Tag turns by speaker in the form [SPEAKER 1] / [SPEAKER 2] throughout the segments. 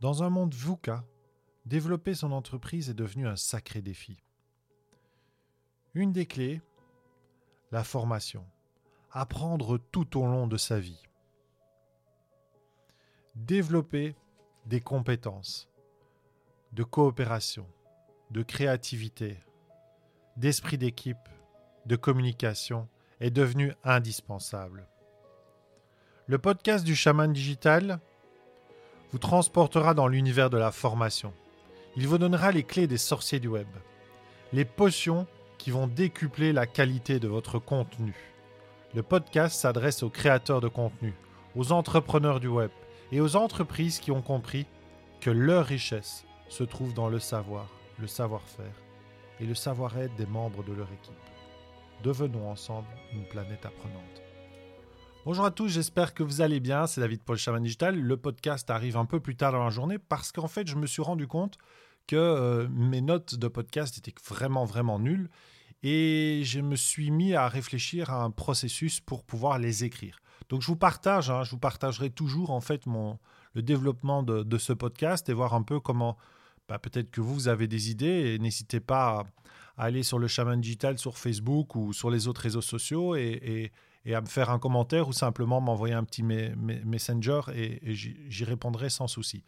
[SPEAKER 1] Dans un monde VUCA, développer son entreprise est devenu un sacré défi. Une des clés, la formation. Apprendre tout au long de sa vie. Développer des compétences de coopération, de créativité, d'esprit d'équipe, de communication est devenu indispensable. Le podcast du chaman digital vous transportera dans l'univers de la formation. Il vous donnera les clés des sorciers du web, les potions qui vont décupler la qualité de votre contenu. Le podcast s'adresse aux créateurs de contenu, aux entrepreneurs du web et aux entreprises qui ont compris que leur richesse se trouve dans le savoir, le savoir-faire et le savoir-être des membres de leur équipe. Devenons ensemble une planète apprenante. Bonjour à tous, j'espère que vous allez bien. C'est David Paul Chaman Digital. Le podcast arrive un peu plus tard dans la journée parce qu'en fait, je me suis rendu compte que euh, mes notes de podcast étaient vraiment, vraiment nulles. Et je me suis mis à réfléchir à un processus pour pouvoir les écrire. Donc je vous partage, hein, je vous partagerai toujours en fait mon, le développement de, ce podcast et voir un peu comment bah, peut-être que vous avez des idées et n'hésitez pas à, aller sur le Chaman Digital sur Facebook ou sur les autres réseaux sociaux et à me faire un commentaire ou simplement m'envoyer un petit messenger et, j'y répondrai sans souci.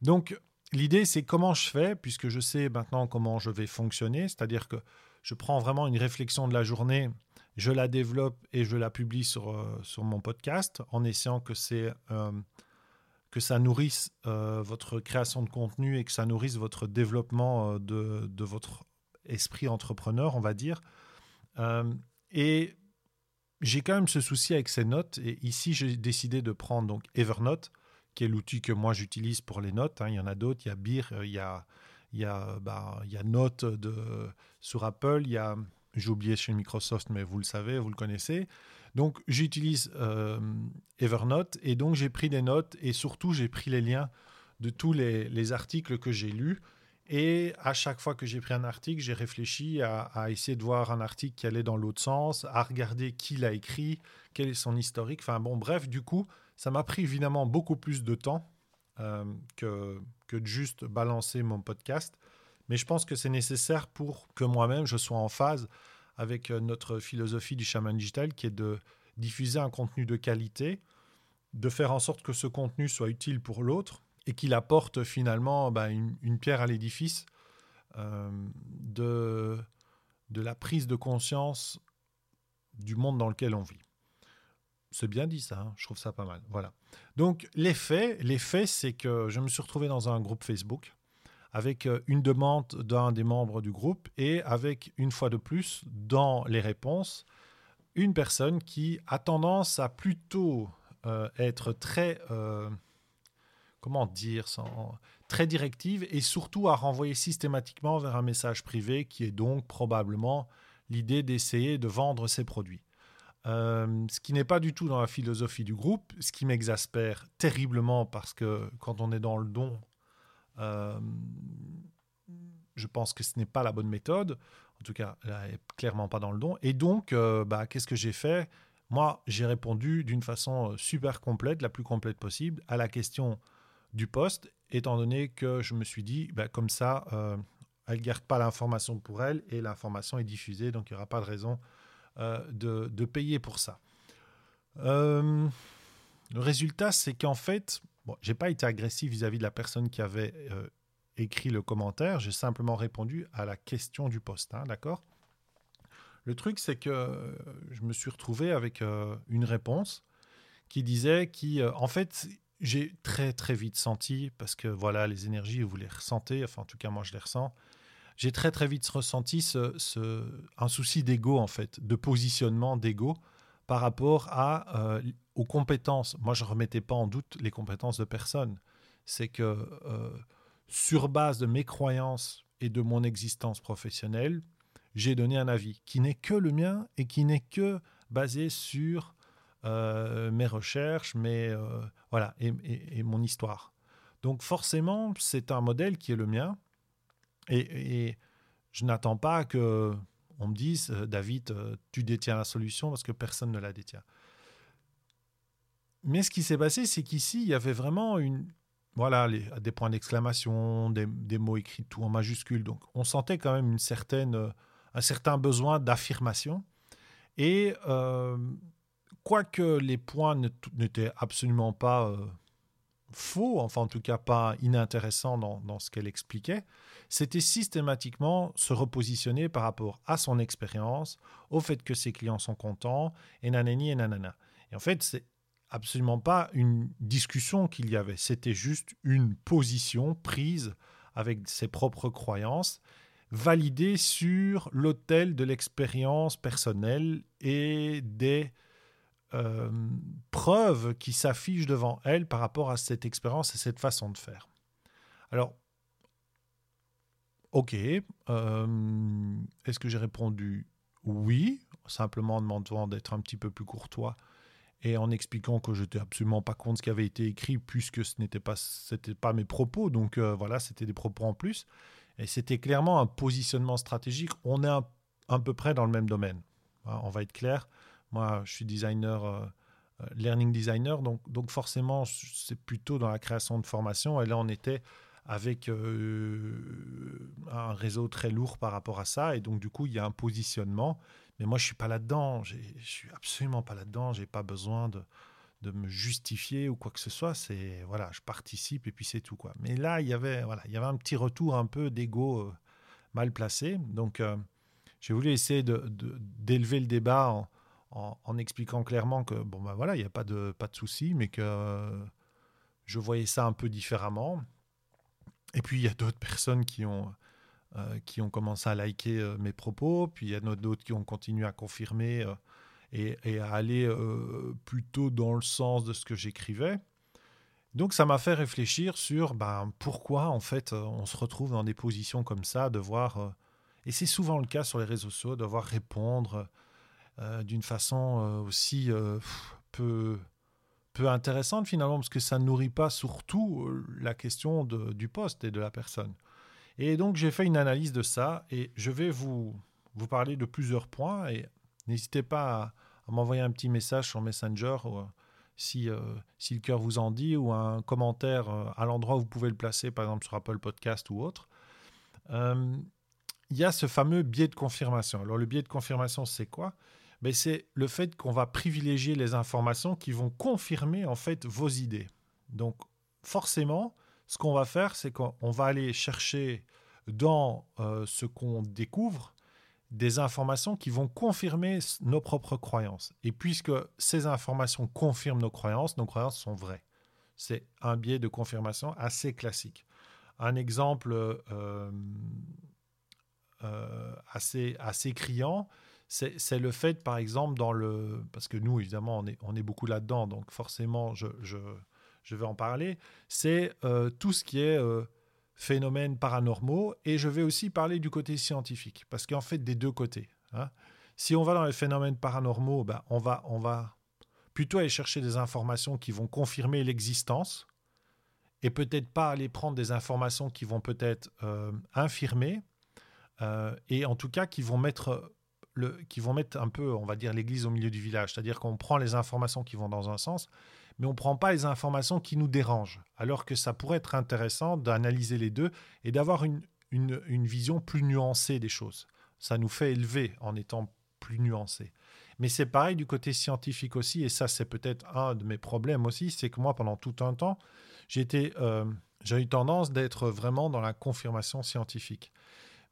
[SPEAKER 1] Donc, l'idée, c'est comment je fais, puisque je sais maintenant comment je vais fonctionner, c'est-à-dire que je prends vraiment une réflexion de la journée, je la développe et je la publie sur, euh, mon podcast en essayant que, euh, que ça nourrisse euh, votre création de contenu et que ça nourrisse votre développement de votre esprit entrepreneur, on va dire. et j'ai quand même ce souci avec ces notes. Et ici, j'ai décidé de prendre donc Evernote, qui est l'outil que moi j'utilise pour les notes. Hein. Il y en a d'autres. Il y a Beer, euh, il y a, bah, il y a Note de, sur Apple. Il y a, j'ai oublié chez Microsoft, mais vous le savez, vous le connaissez. Donc, j'utilise euh, Evernote et donc j'ai pris des notes et surtout j'ai pris les liens de tous les articles que j'ai lus et à chaque fois que j'ai pris un article, j'ai réfléchi à, essayer de voir un article qui allait dans l'autre sens, à regarder qui l'a écrit, quel est son historique. Enfin bon, bref, du coup, ça m'a pris évidemment beaucoup plus de temps euh, que, que de juste balancer mon podcast. Mais je pense que c'est nécessaire pour que moi-même, je sois en phase avec euh, notre philosophie du chaman digital qui est de diffuser un contenu de qualité, de faire en sorte que ce contenu soit utile pour l'autre et qu'il apporte finalement bah, une, pierre à l'édifice euh, de, la prise de conscience du monde dans lequel on vit. C'est bien dit ça, hein, je trouve ça pas mal. Voilà. Donc l'effet, l'effet, c'est que je me suis retrouvé dans un groupe Facebook avec euh, une demande d'un des membres du groupe et avec une fois de plus dans les réponses une personne qui a tendance à plutôt euh, être très comment dire, très directive et surtout à renvoyer systématiquement vers un message privé qui est donc probablement l'idée d'essayer de vendre ses produits. Euh, ce qui n'est pas du tout dans la philosophie du groupe, ce qui m'exaspère terriblement parce que quand on est dans le don, euh, je pense que ce n'est pas la bonne méthode. En tout cas, elle clairement pas dans le don. Et donc, euh, bah, qu'est-ce que j'ai fait? Moi, j'ai répondu d'une façon super complète, la plus complète possible, à la question du poste, étant donné que je me suis dit, bah, comme ça, euh, elle ne garde pas l'information pour elle et l'information est diffusée, donc il n'y aura pas de raison euh, de, payer pour ça. Euh, le résultat, c'est qu'en fait, bon, je n'ai pas été agressif vis-à-vis de la personne qui avait écrit le commentaire, j'ai simplement répondu à la question du poste, hein, d'accord? Le truc, c'est que je me suis retrouvé avec une réponse qui disait qui, en fait, j'ai très très vite senti, parce que voilà, les énergies, vous les ressentez, enfin en tout cas moi je les ressens, j'ai très très vite ressenti ce, un souci d'ego en fait, de positionnement d'ego par rapport à, euh, aux compétences. Moi je ne remettais pas en doute les compétences de personne. C'est que euh, sur base de mes croyances et de mon existence professionnelle, j'ai donné un avis qui n'est que le mien et qui n'est que basé sur mes recherches, mes, euh, voilà, et, mon histoire. Donc forcément, c'est un modèle qui est le mien, et, je n'attends pas que on me dise, euh, David, tu détiens la solution parce que personne ne la détient. Mais ce qui s'est passé, c'est qu'ici, il y avait vraiment une, voilà, des points d'exclamation, des, mots écrits tout en majuscule. Donc, on sentait quand même une certaine, un certain besoin d'affirmation. Et euh, quoique les points n'étaient absolument pas euh, faux, enfin en tout cas pas inintéressants dans, ce qu'elle expliquait, c'était systématiquement se repositionner par rapport à son expérience, au fait que ses clients sont contents, et nanani et nanana. Et en fait, c'est absolument pas une discussion qu'il y avait, c'était juste une position prise avec ses propres croyances, validée sur l'autel de l'expérience personnelle et des euh, preuves qui s'affichent devant elle par rapport à cette expérience et cette façon de faire. Alors, ok, euh, est-ce que j'ai répondu oui, simplement en demandant d'être un petit peu plus courtois et en expliquant que je n'étais absolument pas contre ce qui avait été écrit puisque ce n'était pas, c'était pas mes propos, donc euh, voilà, c'était des propos en plus. Et c'était clairement un positionnement stratégique. On est à peu près dans le même domaine. Hein, on va être clair. Moi, je suis designer, euh, euh, learning designer, donc, donc forcément, c'est plutôt dans la création de formation. Et là, on était avec euh, un réseau très lourd par rapport à ça. Et donc, du coup, il y a un positionnement. Mais moi, je suis pas là-dedans. Je suis absolument pas là-dedans. J'ai pas besoin de, de me justifier ou quoi que ce soit. C'est voilà, je participe et puis c'est tout quoi. Mais là, il y avait voilà, il y avait un petit retour un peu d'ego mal placé. Donc, j'ai voulu essayer de d'élever le débat en, expliquant clairement que bon ben voilà, il n'y a pas de pas de souci, mais que je voyais ça un peu différemment. Et puis il y a d'autres personnes qui ont euh, qui ont commencé à liker euh, mes propos, puis il y a d'autres qui ont continué à confirmer euh, et, et, à aller plutôt dans le sens de ce que j'écrivais. Donc ça m'a fait réfléchir sur ben, pourquoi en fait on se retrouve dans des positions comme ça, devoir, et c'est souvent le cas sur les réseaux sociaux, devoir répondre euh, d'une façon euh, aussi euh, peu, peu intéressante finalement, parce que ça ne nourrit pas surtout la question de, du poste et de la personne. Et donc j'ai fait une analyse de ça et je vais vous, vous parler de plusieurs points et n'hésitez pas à, m'envoyer un petit message sur Messenger si, si le cœur vous en dit ou un commentaire à l'endroit où vous pouvez le placer, par exemple sur Apple Podcast ou autre. Il y a ce fameux biais de confirmation. Alors le biais de confirmation, c'est quoi? C'est le fait qu'on va privilégier les informations qui vont confirmer en fait vos idées. Donc forcément, ce qu'on va faire, c'est qu'on va aller chercher dans euh, ce qu'on découvre des informations qui vont confirmer nos propres croyances. Et puisque ces informations confirment nos croyances, nos croyances sont vraies. C'est un biais de confirmation assez classique. Un exemple euh, euh, assez, assez criant, c'est le fait, par exemple, dans le. Parce que nous, évidemment, on est, on est beaucoup là-dedans, donc forcément, je, je, je vais en parler. C'est euh, tout ce qui est euh, phénomènes paranormaux. Et je vais aussi parler du côté scientifique, parce qu'en fait, des deux côtés. Hein. Si on va dans les phénomènes paranormaux, ben, on, va, on va plutôt aller chercher des informations qui vont confirmer l'existence et peut-être pas aller prendre des informations qui vont peut-être euh, infirmer et en tout cas qui vont mettre qui vont mettre un peu, on va dire, l'église au milieu du village. C'est-à-dire qu'on prend les informations qui vont dans un sens, mais on ne prend pas les informations qui nous dérangent. Alors que ça pourrait être intéressant d'analyser les deux et d'avoir une, une, vision plus nuancée des choses. Ça nous fait élever en étant plus nuancé. Mais c'est pareil du côté scientifique aussi, et ça c'est peut-être un de mes problèmes aussi, c'est que moi pendant tout un temps, j'ai eu tendance d'être vraiment dans la confirmation scientifique.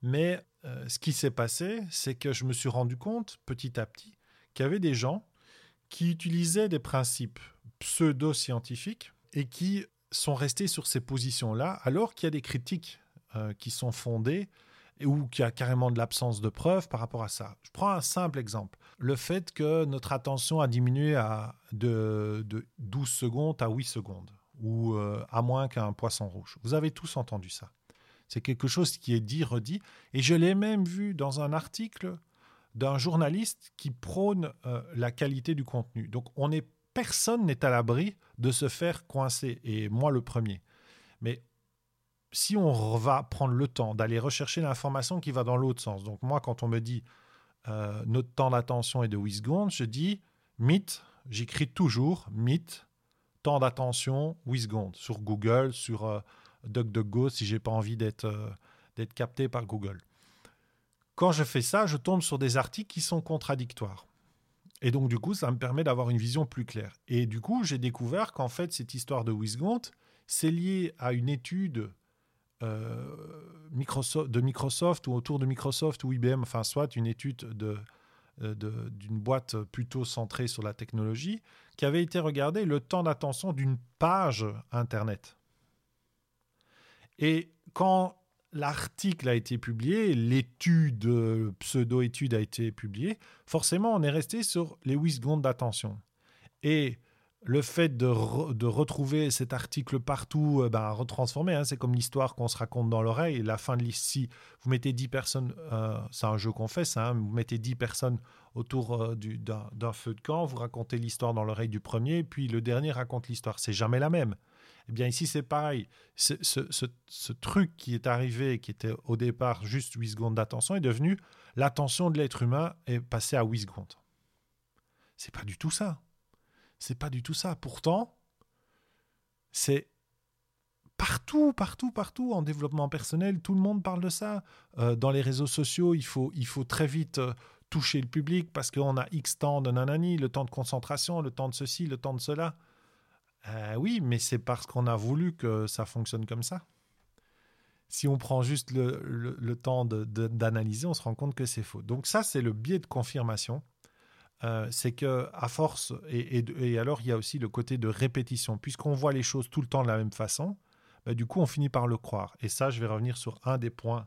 [SPEAKER 1] Mais euh, ce qui s'est passé, c'est que je me suis rendu compte petit à petit qu'il y avait des gens qui utilisaient des principes pseudo-scientifiques et qui sont restés sur ces positions-là, alors qu'il y a des critiques euh, qui sont fondées ou qu'il y a carrément de l'absence de preuves par rapport à ça. Je prends un simple exemple. Le fait que notre attention a diminué à de, 12 secondes à 8 secondes, ou euh, à moins qu'un poisson rouge. Vous avez tous entendu ça. C'est quelque chose qui est dit, redit. Et je l'ai même vu dans un article d'un journaliste qui prône euh, la qualité du contenu. Donc on est, personne n'est à l'abri de se faire coincer, et moi le premier. Mais si on va prendre le temps d'aller rechercher l'information qui va dans l'autre sens, donc moi quand on me dit euh, notre temps d'attention est de 8 secondes, je dis mythe, j'écris toujours mythe, temps d'attention, 8 secondes, sur Google, sur euh, DuckDuckGo, si j'ai pas envie d'être euh, d'être capté par Google. Quand je fais ça, je tombe sur des articles qui sont contradictoires. Et donc, du coup, ça me permet d'avoir une vision plus claire. Et du coup, j'ai découvert qu'en fait, cette histoire de Wisgont, c'est lié à une étude euh, Microsoft, de Microsoft ou autour de Microsoft ou IBM, enfin, soit une étude de, euh, d'une boîte plutôt centrée sur la technologie, qui avait été regardée le temps d'attention d'une page Internet. Et quand l'article a été publié, l'étude, euh, pseudo-étude a été publiée, forcément, on est resté sur les 8 secondes d'attention. Et le fait de, retrouver cet article partout, euh, ben, retransformé, hein, c'est comme l'histoire qu'on se raconte dans l'oreille. La fin de l'ici, vous mettez 10 personnes, euh, c'est un jeu qu'on fait, hein, vous mettez 10 personnes autour d'un feu de camp, vous racontez l'histoire dans l'oreille du premier, puis le dernier raconte l'histoire. C'est jamais la même. Eh bien, ici, c'est pareil. Ce, truc qui est arrivé, qui était au départ juste 8 secondes d'attention, est devenu l'attention de l'être humain est passée à 8 secondes. C'est pas du tout ça. C'est pas du tout ça. Pourtant, c'est partout, partout, partout en développement personnel, tout le monde parle de ça. Euh, dans les réseaux sociaux, il faut, il faut très vite euh, toucher le public parce qu'on a X temps de nanani, le temps de concentration, le temps de ceci, le temps de cela. Euh, oui, mais c'est parce qu'on a voulu que ça fonctionne comme ça. Si on prend juste le, temps d'analyser, on se rend compte que c'est faux. Donc ça, c'est le biais de confirmation. Euh, c'est que à force, et, alors il y a aussi le côté de répétition. Puisqu'on voit les choses tout le temps de la même façon, bah, du coup, on finit par le croire. Et ça, je vais revenir sur un des points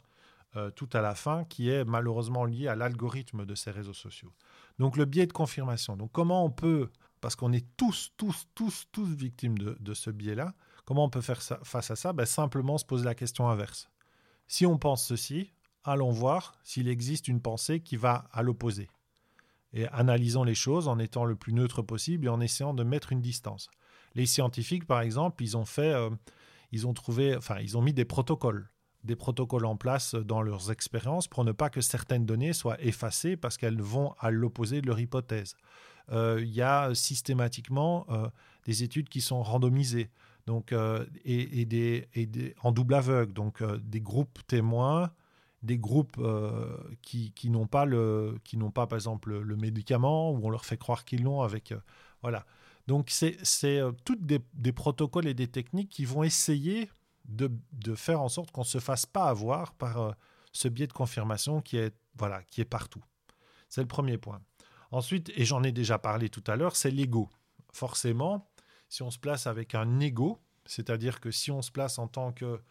[SPEAKER 1] euh, tout à la fin, qui est malheureusement lié à l'algorithme de ces réseaux sociaux. Donc le biais de confirmation. Donc comment on peut parce qu'on est tous, tous, tous, tous victimes de, ce biais-là. Comment on peut faire face à ça? Ben, Simplement se poser la question inverse. Si on pense ceci, allons voir s'il existe une pensée qui va à l'opposé. Et analysons les choses en étant le plus neutre possible et en essayant de mettre une distance. Les scientifiques, par exemple, ils ont fait, euh, ils ont trouvé, enfin, ils ont mis des protocoles, des protocoles en place dans leurs expériences pour ne pas que certaines données soient effacées parce qu'elles vont à l'opposé de leur hypothèse. Euh, il y a systématiquement euh, des études qui sont randomisées. Donc, euh, et, en double aveugle, donc des groupes témoins des groupes qui, n'ont pas le qui n'ont pas par exemple le, médicament ou on leur fait croire qu'ils l'ont avec voilà. Donc c'est c'est toutes des, protocoles et des techniques qui vont essayer de, faire en sorte qu'on se fasse pas avoir par ce biais de confirmation qui est voilà qui est partout. C'est le premier point Ensuite, et j'en ai déjà parlé tout à l'heure, c'est l'ego. Forcément, si on se place avec un ego, c'est-à-dire que si on se place en tant que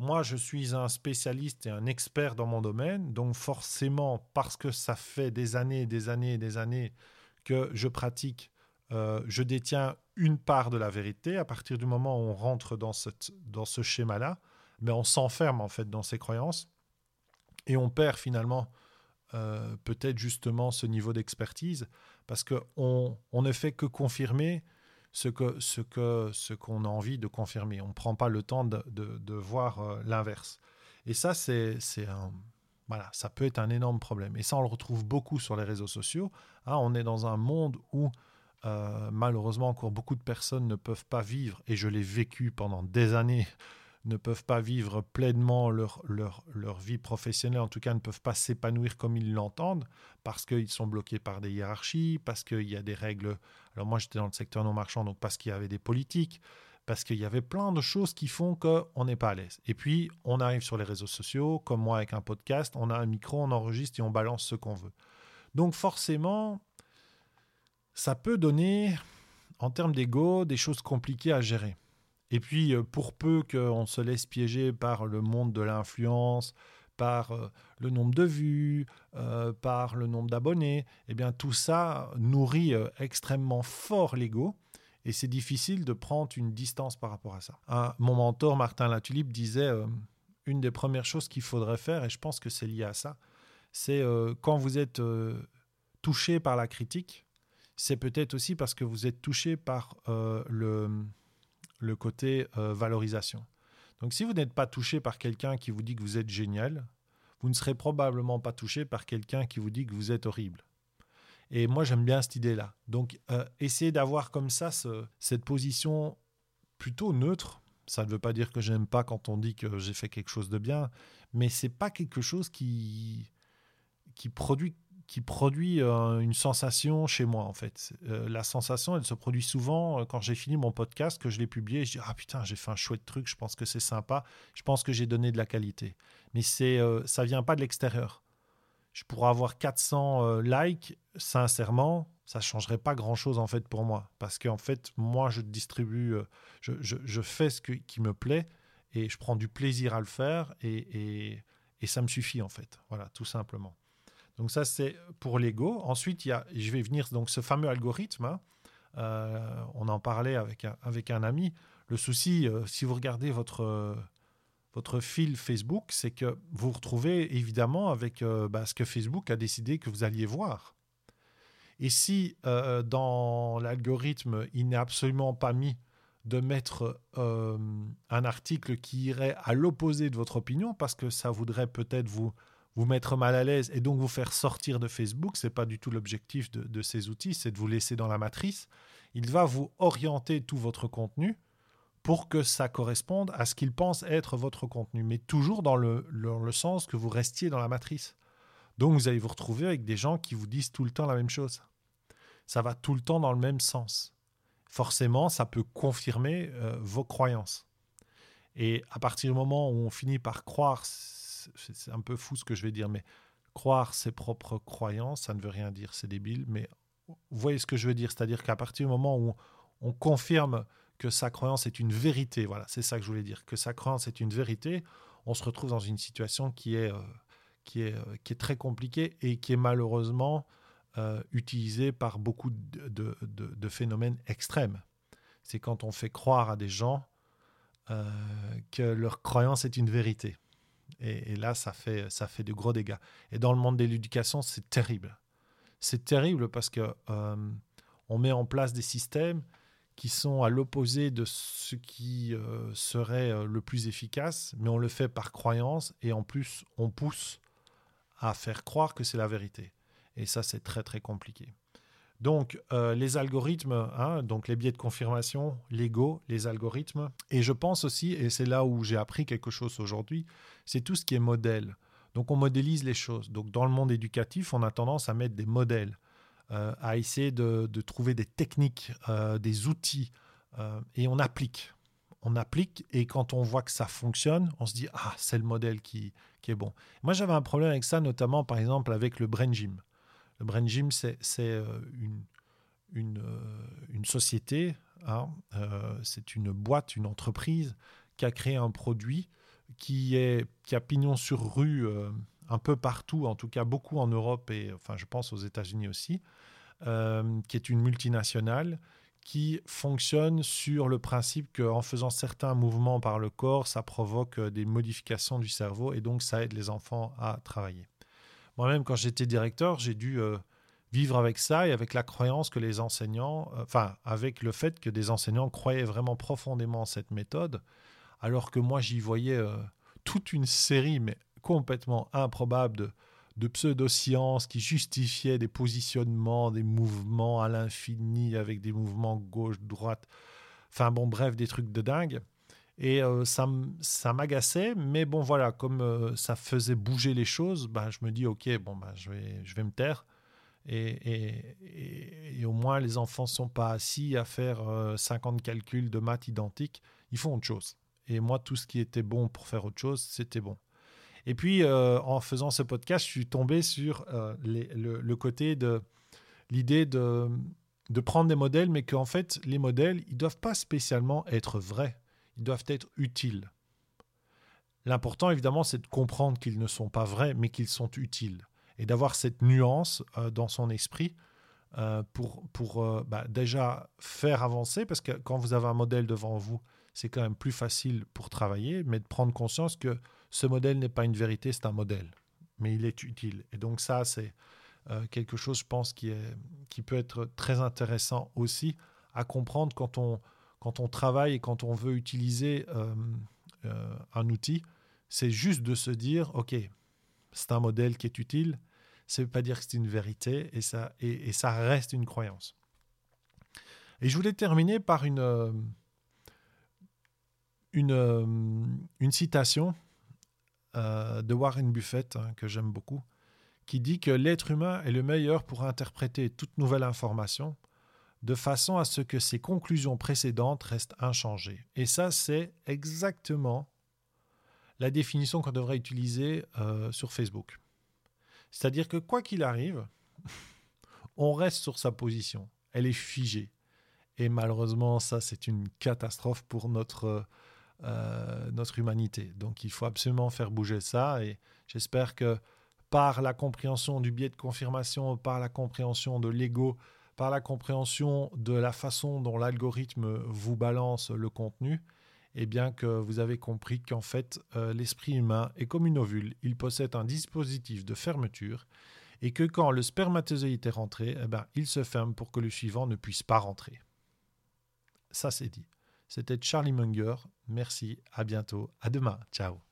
[SPEAKER 1] moi, je suis un spécialiste et un expert dans mon domaine, donc forcément, parce que ça fait des années, des années, des années que je pratique, euh, je détiens une part de la vérité. À partir du moment où on rentre dans, dans ce schéma-là, mais on s'enferme en fait dans ses croyances et on perd finalement euh, peut-être justement ce niveau d'expertise, parce qu'on on ne fait que confirmer ce qu'on que, ce a envie de confirmer. On ne prend pas le temps de, de, voir euh, l'inverse. Et ça, c'est un... Voilà, ça peut être un énorme problème. Et ça, on le retrouve beaucoup sur les réseaux sociaux. Hein, on est dans un monde où, euh, malheureusement, encore beaucoup de personnes ne peuvent pas vivre, et je l'ai vécu pendant des années, ne peuvent pas vivre pleinement leur, leur, leur, vie professionnelle, en tout cas ne peuvent pas s'épanouir comme ils l'entendent, parce qu'ils sont bloqués par des hiérarchies, parce qu'il y a des règles. Alors moi j'étais dans le secteur non marchand, donc parce qu'il y avait des politiques, parce qu'il y avait plein de choses qui font qu'on n'est pas à l'aise. Et puis on arrive sur les réseaux sociaux, comme moi avec un podcast, on a un micro, on enregistre et on balance ce qu'on veut. Donc forcément, ça peut donner, en termes d'ego, des choses compliquées à gérer. Et puis, euh, pour peu qu'on se laisse piéger par le monde de l'influence, par euh, le nombre de vues, euh, par le nombre d'abonnés, eh bien tout ça nourrit extrêmement fort l'ego et c'est difficile de prendre une distance par rapport à ça. mon mentor Martin Latulippe disait une des premières choses qu'il faudrait faire, et je pense que c'est lié à ça, c'est quand vous êtes touché par la critique, c'est peut-être aussi parce que vous êtes touché par le le côté euh, valorisation. Donc si vous n'êtes pas touché par quelqu'un qui vous dit que vous êtes génial, vous ne serez probablement pas touché par quelqu'un qui vous dit que vous êtes horrible. Et moi, j'aime bien cette idée-là. Donc, euh, essayer d'avoir comme ça cette position plutôt neutre. Ça ne veut pas dire que je n'aime pas quand on dit que j'ai fait quelque chose de bien, mais c'est pas quelque chose qui, qui produit qui produit euh, une sensation chez moi en fait. Euh, la sensation, elle se produit souvent euh, quand j'ai fini mon podcast, que je l'ai publié, je dis ah putain j'ai fait un chouette truc, je pense que c'est sympa, je pense que j'ai donné de la qualité. Mais c'est ça vient pas de l'extérieur. Je pourrais avoir 400 likes, sincèrement, ça changerait pas grand chose en fait pour moi, parce qu'en fait moi je distribue, je, je, fais ce qui me plaît et je prends du plaisir à le faire et, et, et ça me suffit en fait, voilà tout simplement. Donc ça, c'est pour l'ego. Ensuite, il y a, je vais venir donc ce fameux algorithme. Hein. Euh, on en parlait avec un, avec un ami. Le souci, euh, si vous regardez votre, votre fil Facebook, c'est que vous vous retrouvez évidemment avec euh, bah, ce que Facebook a décidé que vous alliez voir. Et si dans l'algorithme, il n'est absolument pas mis de mettre un article qui irait à l'opposé de votre opinion, parce que ça voudrait peut-être vous vous mettre mal à l'aise et donc vous faire sortir de Facebook, c'est pas du tout l'objectif de, ces outils, c'est de vous laisser dans la matrice. Il va vous orienter tout votre contenu pour que ça corresponde à ce qu'il pense être votre contenu, mais toujours dans le, le sens que vous restiez dans la matrice. Donc vous allez vous retrouver avec des gens qui vous disent tout le temps la même chose. Ça va tout le temps dans le même sens. Forcément, ça peut confirmer euh, vos croyances. Et à partir du moment où on finit par croire c'est un peu fou ce que je vais dire, mais croire ses propres croyances, ça ne veut rien dire, c'est débile, mais vous voyez ce que je veux dire, c'est-à-dire qu'à partir du moment où on, confirme que sa croyance est une vérité, voilà, c'est ça que je voulais dire, que sa croyance est une vérité, on se retrouve dans une situation qui est, euh, qui est, euh, qui est très compliquée et qui est malheureusement euh, utilisée par beaucoup de, de, phénomènes extrêmes. C'est quand on fait croire à des gens que leur croyance est une vérité. Et, là, ça fait, ça fait de gros dégâts. Et dans le monde de l'éducation, c'est terrible. C'est terrible parce que euh, on met en place des systèmes qui sont à l'opposé de ce qui euh, serait euh, le plus efficace, mais on le fait par croyance et en plus, on pousse à faire croire que c'est la vérité. Et ça, c'est très, très compliqué. Donc, euh, les algorithmes, hein, donc les biais de confirmation, l'ego, les algorithmes. Et je pense aussi, et c'est là où j'ai appris quelque chose aujourd'hui, c'est tout ce qui est modèle. Donc, on modélise les choses. Donc, dans le monde éducatif, on a tendance à mettre des modèles, euh, à essayer de, trouver des techniques, euh, des outils, et on applique. On applique, et quand on voit que ça fonctionne, on se dit, ah, c'est le modèle qui, qui est bon. Moi, j'avais un problème avec ça, notamment, par exemple, avec le brain gym. Le Brain Gym, c'est euh, euh, une, société, hein, euh, c'est une boîte, une entreprise qui a créé un produit qui a pignon sur rue un peu partout, en tout cas beaucoup en Europe et enfin je pense aux États-Unis aussi, qui est une multinationale qui fonctionne sur le principe qu'en faisant certains mouvements par le corps, ça provoque des modifications du cerveau et donc ça aide les enfants à travailler. Moi-même, quand j'étais directeur, j'ai dû euh, vivre avec ça et avec la croyance que les enseignants, euh, enfin, avec le fait que des enseignants croyaient vraiment profondément en cette méthode, alors que moi, j'y voyais euh, toute une série, mais complètement improbable, de, de pseudosciences qui justifiaient des positionnements, des mouvements à l'infini avec des mouvements gauche-droite. Enfin bon, bref, des trucs de dingue. Et euh, ça, ça m'agaçait, mais bon, voilà, comme euh, ça faisait bouger les choses, bah, je me dis, OK, bon, bah, je, vais, je vais me taire. Et, et, au moins, les enfants ne sont pas assis à faire 50 euh, calculs de maths identiques. Ils font autre chose. Et moi, tout ce qui était bon pour faire autre chose, c'était bon. Et puis, en faisant ce podcast, je suis tombé sur le, le, côté de l'idée de, de prendre des modèles, mais qu'en fait, les modèles, ils ne doivent pas spécialement être vrais doivent être utiles. L'important, évidemment, c'est de comprendre qu'ils ne sont pas vrais, mais qu'ils sont utiles. Et d'avoir cette nuance euh, dans son esprit euh, pour, pour euh, bah, déjà faire avancer, parce que quand vous avez un modèle devant vous, c'est quand même plus facile pour travailler, mais de prendre conscience que ce modèle n'est pas une vérité, c'est un modèle, mais il est utile. Et donc ça, c'est quelque chose, je pense, qui, est, qui peut être très intéressant aussi à comprendre quand on, quand on travaille et quand on veut utiliser euh, euh, un outil, c'est juste de se dire, OK, c'est un modèle qui est utile, ça ne veut pas dire que c'est une vérité et ça, et, ça reste une croyance. Et je voulais terminer par une, euh, citation de Warren Buffett, hein, que j'aime beaucoup, qui dit que l'être humain est le meilleur pour interpréter toute nouvelle information de façon à ce que ses conclusions précédentes restent inchangées. Et ça, c'est exactement la définition qu'on devrait utiliser euh, sur Facebook. C'est-à-dire que quoi qu'il arrive, on reste sur sa position. Elle est figée. Et malheureusement, ça, c'est une catastrophe pour notre, euh, notre humanité. Donc, il faut absolument faire bouger ça. Et j'espère que par la compréhension du biais de confirmation, par la compréhension de l'ego, par la compréhension de la façon dont l'algorithme vous balance le contenu, et bien que vous avez compris qu'en fait, euh, l'esprit humain est comme une ovule, il possède un dispositif de fermeture, et que quand le spermatozoïde est rentré, eh ben, il se ferme pour que le suivant ne puisse pas rentrer. Ça c'est dit. C'était Charlie Munger. Merci, à bientôt, à demain, ciao.